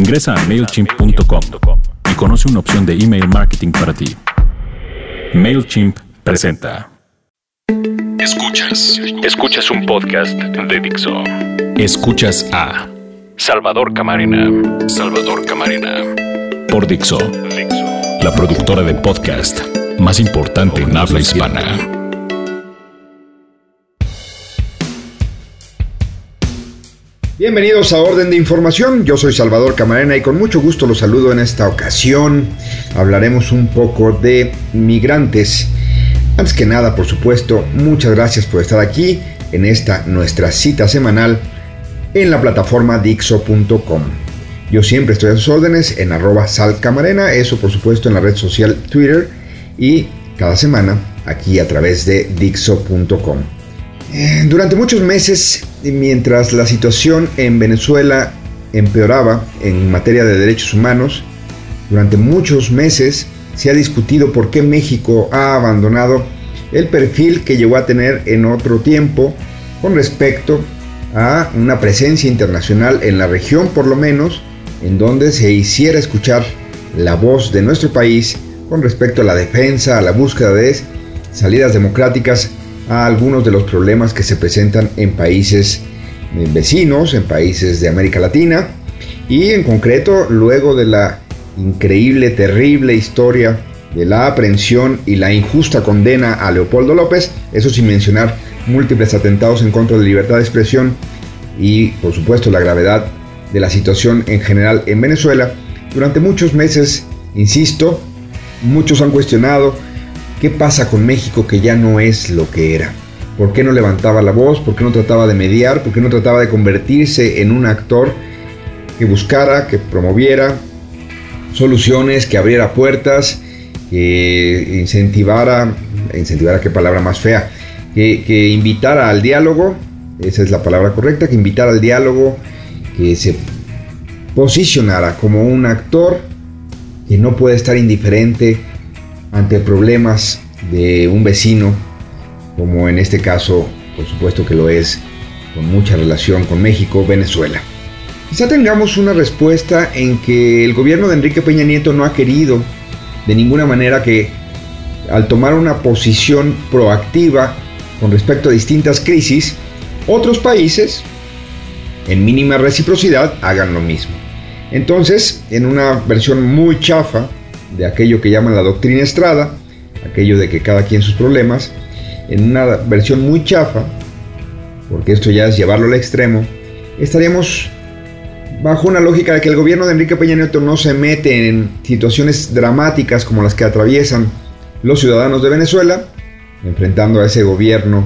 Ingresa a MailChimp.com y conoce una opción de email marketing para ti. MailChimp presenta. Escuchas. Escuchas un podcast de Dixo. Escuchas a Salvador Camarena. Salvador Camarena. por Dixo, Dixo. la productora de podcast más importante en habla hispana. Bienvenidos a Orden de Información, yo soy Salvador Camarena y con mucho gusto los saludo en esta ocasión. Hablaremos un poco de migrantes. Antes que nada, por supuesto, muchas gracias por estar aquí en esta nuestra cita semanal en la plataforma Dixo.com. Yo siempre estoy a sus órdenes en arroba salcamarena, eso por supuesto en la red social Twitter y cada semana aquí a través de Dixo.com. Eh, Durante muchos meses, mientras la situación en Venezuela empeoraba en materia de derechos humanos, durante muchos meses se ha discutido por qué México ha abandonado el perfil que llegó a tener en otro tiempo con respecto a una presencia internacional en la región por lo menos, en donde se hiciera escuchar la voz de nuestro país con respecto a la defensa, a la búsqueda de salidas democráticas a algunos de los problemas que se presentan en países eh, vecinos, en países de América Latina y en concreto luego de la increíble, terrible historia de la aprehensión y la injusta condena a Leopoldo López, eso sin mencionar múltiples atentados en contra de la libertad de expresión y por supuesto la gravedad de la situación en general en Venezuela, durante muchos meses, insisto, muchos han cuestionado qué pasa con México que ya no es lo que era. ¿Por qué no levantaba la voz? ¿Por qué no trataba de mediar? ¿Por qué no trataba de convertirse en un actor que buscara, que promoviera soluciones, que abriera puertas, que incentivara, incentivara qué palabra más fea, que, que invitara al diálogo, esa es la palabra correcta, que invitara al diálogo, que se posicionara como un actor que no puede estar indiferente ante problemas de un vecino, como en este caso, por supuesto que lo es, con mucha relación con México, Venezuela. Quizá tengamos una respuesta en que el gobierno de Enrique Peña Nieto no ha querido de ninguna manera que al tomar una posición proactiva con respecto a distintas crisis, otros países, en mínima reciprocidad, hagan lo mismo. Entonces, en una versión muy chafa de aquello que llaman la doctrina Estrada, aquello de que cada quien sus problemas, en una versión muy chafa, porque esto ya es llevarlo al extremo, estaríamos bajo una lógica de que el gobierno de Enrique Peña Nieto no se mete en situaciones dramáticas como las que atraviesan los ciudadanos de Venezuela, enfrentando a ese gobierno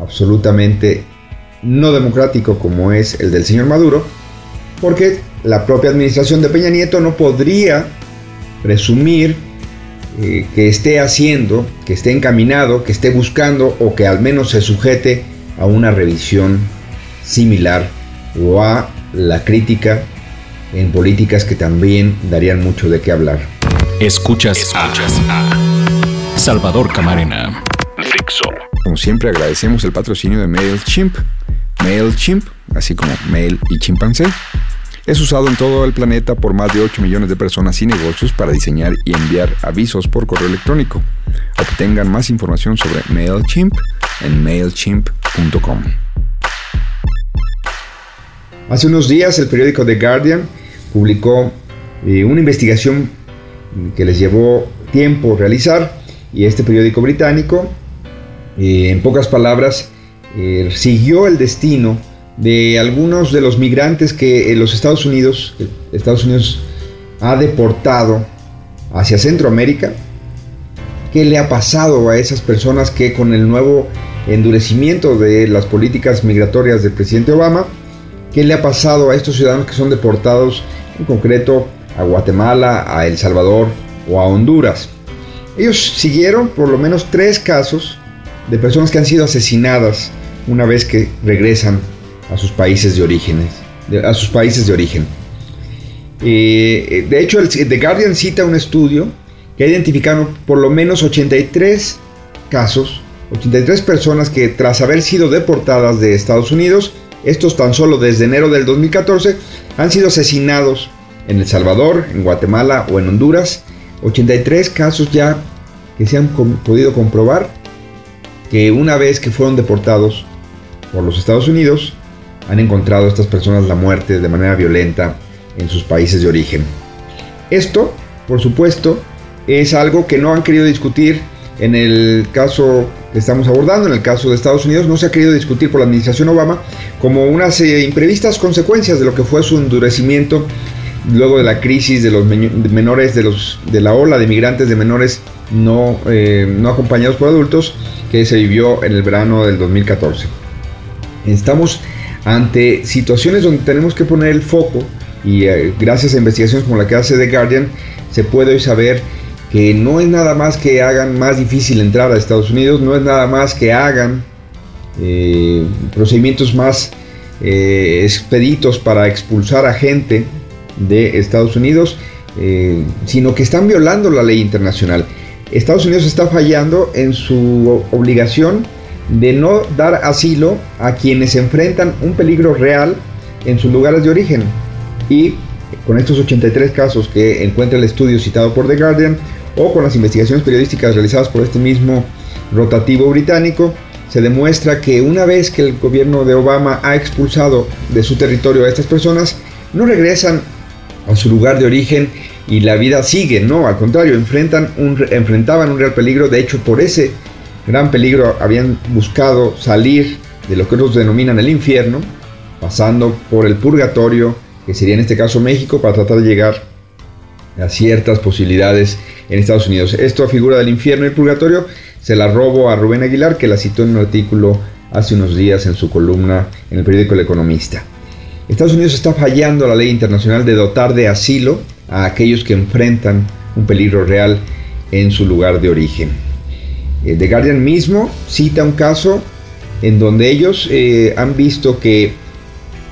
absolutamente no democrático como es el del señor Maduro, porque la propia administración de Peña Nieto no podría presumir eh, que esté haciendo, que esté encaminado, que esté buscando o que al menos se sujete a una revisión similar o a la crítica en políticas que también darían mucho de qué hablar. Escuchas, a Salvador Camarena. Dixo. Como siempre agradecemos el patrocinio de MailChimp. MailChimp, así como Mail y Chimpancé, es usado en todo el planeta por más de 8 millones de personas y negocios para diseñar y enviar avisos por correo electrónico. Obtengan más información sobre MailChimp en mailchimp.com. Hace unos días el periódico The Guardian publicó eh, una investigación que les llevó tiempo realizar y este periódico británico, eh, en pocas palabras, eh, siguió el destino de algunos de los migrantes que los Estados Unidos, Estados Unidos ha deportado hacia Centroamérica. ¿Qué le ha pasado a esas personas que con el nuevo endurecimiento de las políticas migratorias del presidente Obama, qué le ha pasado a estos ciudadanos que son deportados en concreto a Guatemala, a El Salvador o a Honduras? Ellos siguieron por lo menos tres casos de personas que han sido asesinadas una vez que regresan a sus países de origen. A sus países de origen. De hecho, el, The Guardian cita un estudio que ha identificado por lo menos 83 casos, 83 personas que tras haber sido deportadas de Estados Unidos, estos tan solo desde enero del 2014, han sido asesinados en El Salvador, en Guatemala o en Honduras. 83 casos ya que se han podido comprobar que una vez que fueron deportados por los Estados Unidos, han encontrado estas personas la muerte de manera violenta en sus países de origen. Esto, por supuesto, es algo que no han querido discutir en el caso que estamos abordando, en el caso de Estados Unidos, no se ha querido discutir por la administración Obama como unas eh, imprevistas consecuencias de lo que fue su endurecimiento luego de la crisis de los menores, de, los, de la ola de migrantes de menores no, eh, no acompañados por adultos que se vivió en el verano del 2014. Estamos ante situaciones donde tenemos que poner el foco y eh, gracias a investigaciones como la que hace The Guardian se puede hoy saber que no es nada más que hagan más difícil entrar a Estados Unidos, no es nada más que hagan eh, procedimientos más eh, expeditos para expulsar a gente de Estados Unidos, sino que están violando la ley internacional. Estados Unidos está fallando en su obligación de no dar asilo a quienes enfrentan un peligro real en sus lugares de origen. Y con estos 83 casos que encuentra el estudio citado por The Guardian, o con las investigaciones periodísticas realizadas por este mismo rotativo británico, se demuestra que una vez que el gobierno de Obama ha expulsado de su territorio a estas personas, no regresan a su lugar de origen y la vida sigue, no, al contrario, enfrentan un, enfrentaban un real peligro, de hecho por ese gran peligro habían buscado salir de lo que otros denominan el infierno, pasando por el purgatorio, que sería en este caso México, para tratar de llegar a ciertas posibilidades en Estados Unidos. Esto a figura del infierno y el purgatorio se la robo a Rubén Aguilar, que la citó en un artículo hace unos días en su columna en el periódico El Economista. Estados Unidos está fallando la ley internacional de dotar de asilo a aquellos que enfrentan un peligro real en su lugar de origen. Eh, The Guardian mismo cita un caso en donde ellos eh, han visto que,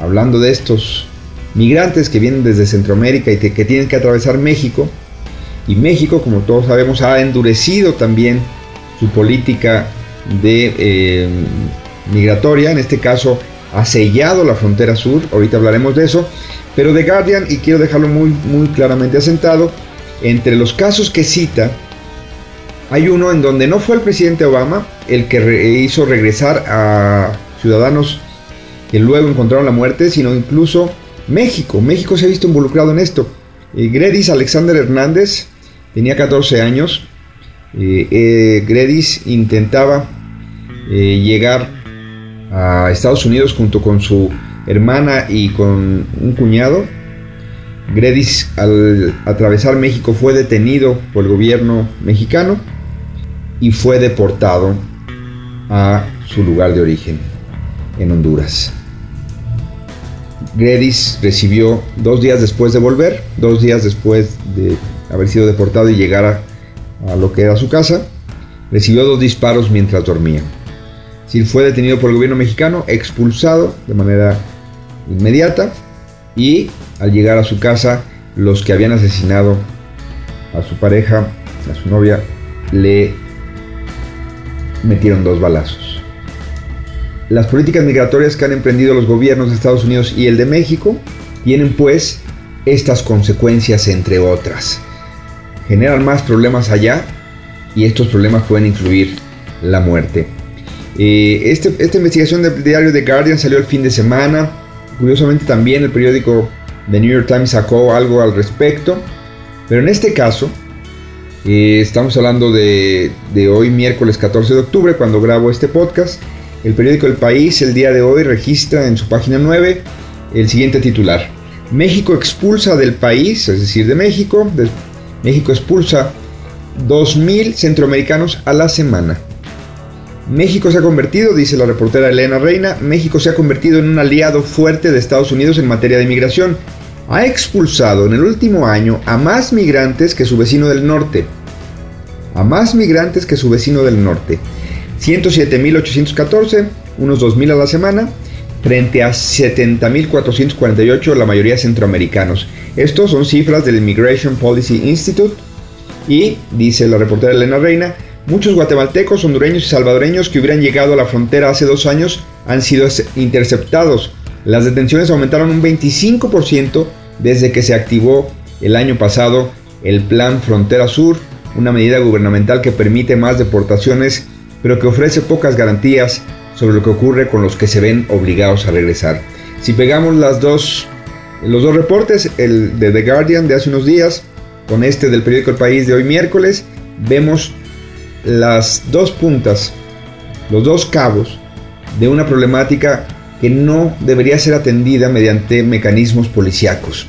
hablando de estos migrantes que vienen desde Centroamérica y que tienen que atravesar México, y México, como todos sabemos, ha endurecido también su política de eh, migratoria, en este caso ha sellado la frontera sur, ahorita hablaremos de eso, pero The Guardian, y quiero dejarlo muy, muy claramente asentado, entre los casos que cita, hay uno en donde no fue el presidente Obama el que hizo regresar a ciudadanos que luego encontraron la muerte, sino incluso México. México se ha visto involucrado en esto. Eh, Gredis Alexander Hernández tenía 14 años. Eh, eh, Gredis intentaba llegar a Estados Unidos junto con su hermana y con un cuñado. Gredis al atravesar México fue detenido por el gobierno mexicano y fue deportado a su lugar de origen, en Honduras. Gredis recibió dos días después de volver, dos días después de haber sido deportado y llegar a, lo que era su casa, recibió dos disparos mientras dormía. Fue detenido por el gobierno mexicano, expulsado de manera inmediata y al llegar a su casa, los que habían asesinado a su pareja, a su novia, le metieron dos balazos. Las políticas migratorias que han emprendido los gobiernos de Estados Unidos y el de México tienen pues estas consecuencias entre otras. Generan más problemas allá y estos problemas pueden incluir la muerte. Eh, este, esta investigación del diario The Guardian salió el fin de semana. Curiosamente también el periódico The New York Times sacó algo al respecto. Pero en este caso, eh, estamos hablando de, hoy, miércoles 14 de octubre, cuando grabo este podcast. El periódico El País el día de hoy registra en su página 9 el siguiente titular. México expulsa del país, es decir, de México. México expulsa 2.000 centroamericanos a la semana. México se ha convertido, dice la reportera Elena Reina, México se ha convertido en un aliado fuerte de Estados Unidos en materia de inmigración ha expulsado en el último año a más migrantes que su vecino del norte. A más migrantes que su vecino del norte. 107.814, unos 2.000 a la semana, frente a 70.448, la mayoría centroamericanos. Estos son cifras del Immigration Policy Institute y, dice la reportera Elena Reina, muchos guatemaltecos, hondureños y salvadoreños que hubieran llegado a la frontera hace dos años han sido interceptados las detenciones aumentaron un 25% desde que se activó el año pasado el Plan Frontera Sur, una medida gubernamental que permite más deportaciones, pero que ofrece pocas garantías sobre lo que ocurre con los que se ven obligados a regresar. Si pegamos las dos, los dos reportes, el de The Guardian de hace unos días, con este del periódico El País de hoy miércoles, vemos las dos puntas, los dos cabos de una problemática que no debería ser atendida mediante mecanismos policíacos.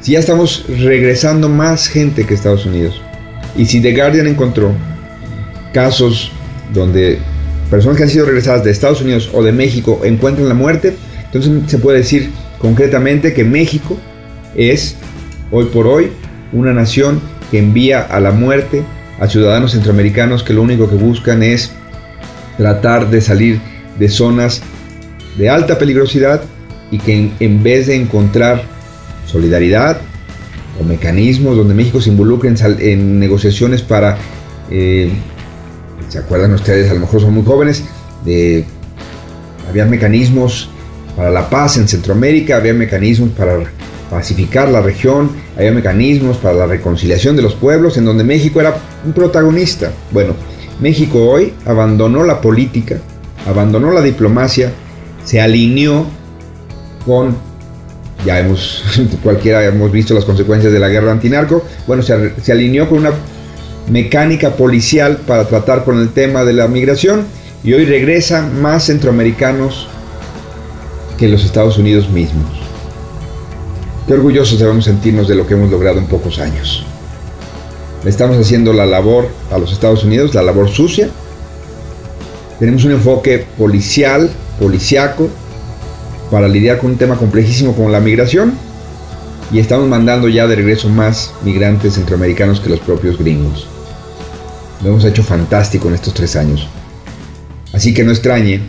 Si ya estamos regresando más gente que Estados Unidos, y si The Guardian encontró casos donde personas que han sido regresadas de Estados Unidos o de México encuentran la muerte, entonces se puede decir concretamente que México es hoy por hoy una nación que envía a la muerte a ciudadanos centroamericanos que lo único que buscan es tratar de salir de zonas de alta peligrosidad y que en, vez de encontrar solidaridad o mecanismos donde México se involucre en, negociaciones para, eh, ¿se acuerdan ustedes? A lo mejor son muy jóvenes, de, había mecanismos para la paz en Centroamérica, había mecanismos para pacificar la región, había mecanismos para la reconciliación de los pueblos en donde México era un protagonista. Bueno, México hoy abandonó la política, abandonó la diplomacia, se alineó con, ya hemos, cualquiera hemos visto las consecuencias de la guerra antinarco, bueno, se, se alineó con una mecánica policial para tratar con el tema de la migración y hoy regresa más centroamericanos que los Estados Unidos mismos. Qué orgullosos debemos sentirnos de lo que hemos logrado en pocos años. estamos haciendo la labor a los Estados Unidos, la labor sucia. Tenemos un enfoque policial, policiaco, para lidiar con un tema complejísimo como la migración. Y estamos mandando ya de regreso más migrantes centroamericanos que los propios gringos. Lo hemos hecho fantástico en estos tres años. Así que no extrañe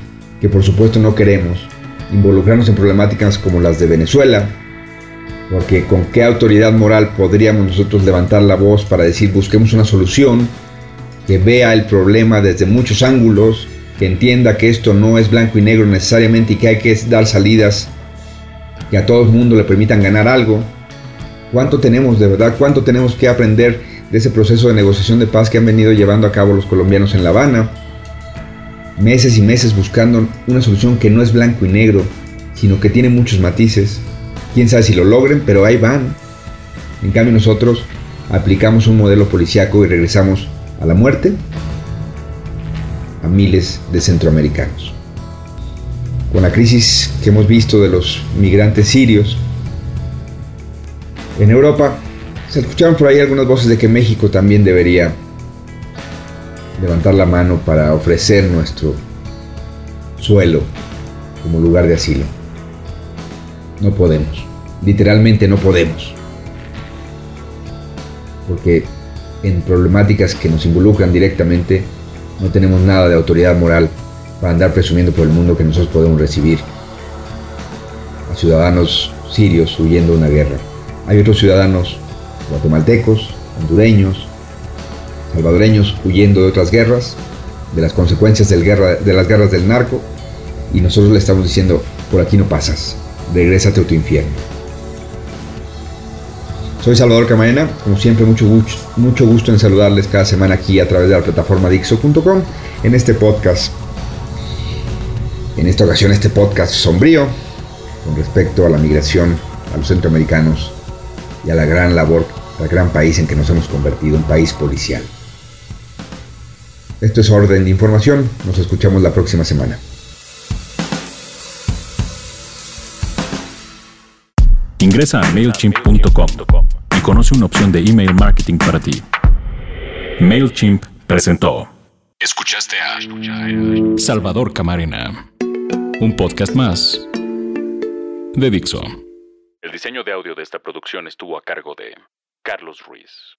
que por supuesto no queremos involucrarnos en problemáticas como las de Venezuela, porque con qué autoridad moral podríamos nosotros levantar la voz para decir busquemos una solución que vea el problema desde muchos ángulos, que entienda que esto no es blanco y negro necesariamente y que hay que dar salidas que a todo el mundo le permitan ganar algo. ¿Cuánto tenemos de verdad? ¿Cuánto tenemos que aprender de ese proceso de negociación de paz que han venido llevando a cabo los colombianos en La Habana? Meses y meses buscando una solución que no es blanco y negro, sino que tiene muchos matices, Quién sabe si lo logren, pero ahí van. En cambio nosotros aplicamos un modelo policíaco y regresamos a la muerte a miles de centroamericanos. Con la crisis que hemos visto de los migrantes sirios en Europa, se escucharon por ahí algunas voces de que México también debería levantar la mano para ofrecer nuestro suelo como lugar de asilo. No podemos literalmente no podemos. Porque en problemáticas que nos involucran directamente no tenemos nada de autoridad moral para andar presumiendo por el mundo que nosotros podemos recibir a ciudadanos sirios huyendo de una guerra. Hay otros ciudadanos guatemaltecos, hondureños, salvadoreños huyendo de otras guerras, de las consecuencias de las guerras del narco, y nosotros le estamos diciendo, por aquí no pasas, regrésate a tu infierno. Soy Salvador Camarena, como siempre mucho, mucho gusto en saludarles cada semana aquí a través de la plataforma Dixo.com en este podcast. En esta ocasión este podcast sombrío con respecto a la migración a los centroamericanos y a la gran labor, al gran país en que nos hemos convertido, un país policial. Esto es orden de información, nos escuchamos la próxima semana. Ingresa a MailChimp.com conoce una opción de email marketing para ti. MailChimp presentó. Escuchaste a Salvador Camarena, un podcast más de Dixo. El diseño de audio de esta producción estuvo a cargo de Carlos Ruiz.